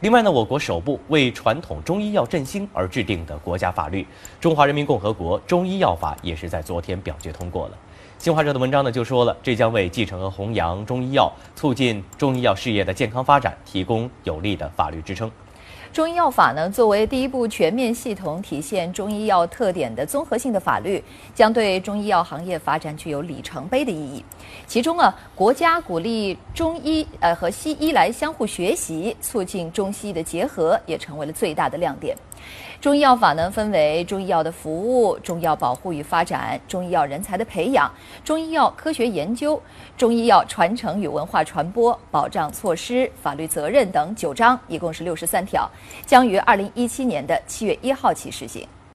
另外呢，我国首部为传统中医药振兴而制定的国家法律《中华人民共和国中医药法》也是在昨天表决通过了。新华社的文章呢就说了，这将为继承和弘扬中医药、促进中医药事业的健康发展提供有力的法律支撑。中医药法呢，作为第一部全面系统体现中医药特点的综合性的法律，将对中医药行业发展具有里程碑的意义。其中啊，国家鼓励中医呃和西医来相互学习，促进中西医的结合，也成为了最大的亮点。中医药法呢，分为中医药的服务、中医药保护与发展、中医药人才的培养、中医药科学研究、中医药传承与文化传播、保障措施、法律责任等九章，一共是六十三条，将于二零一七年的七月一号起实行。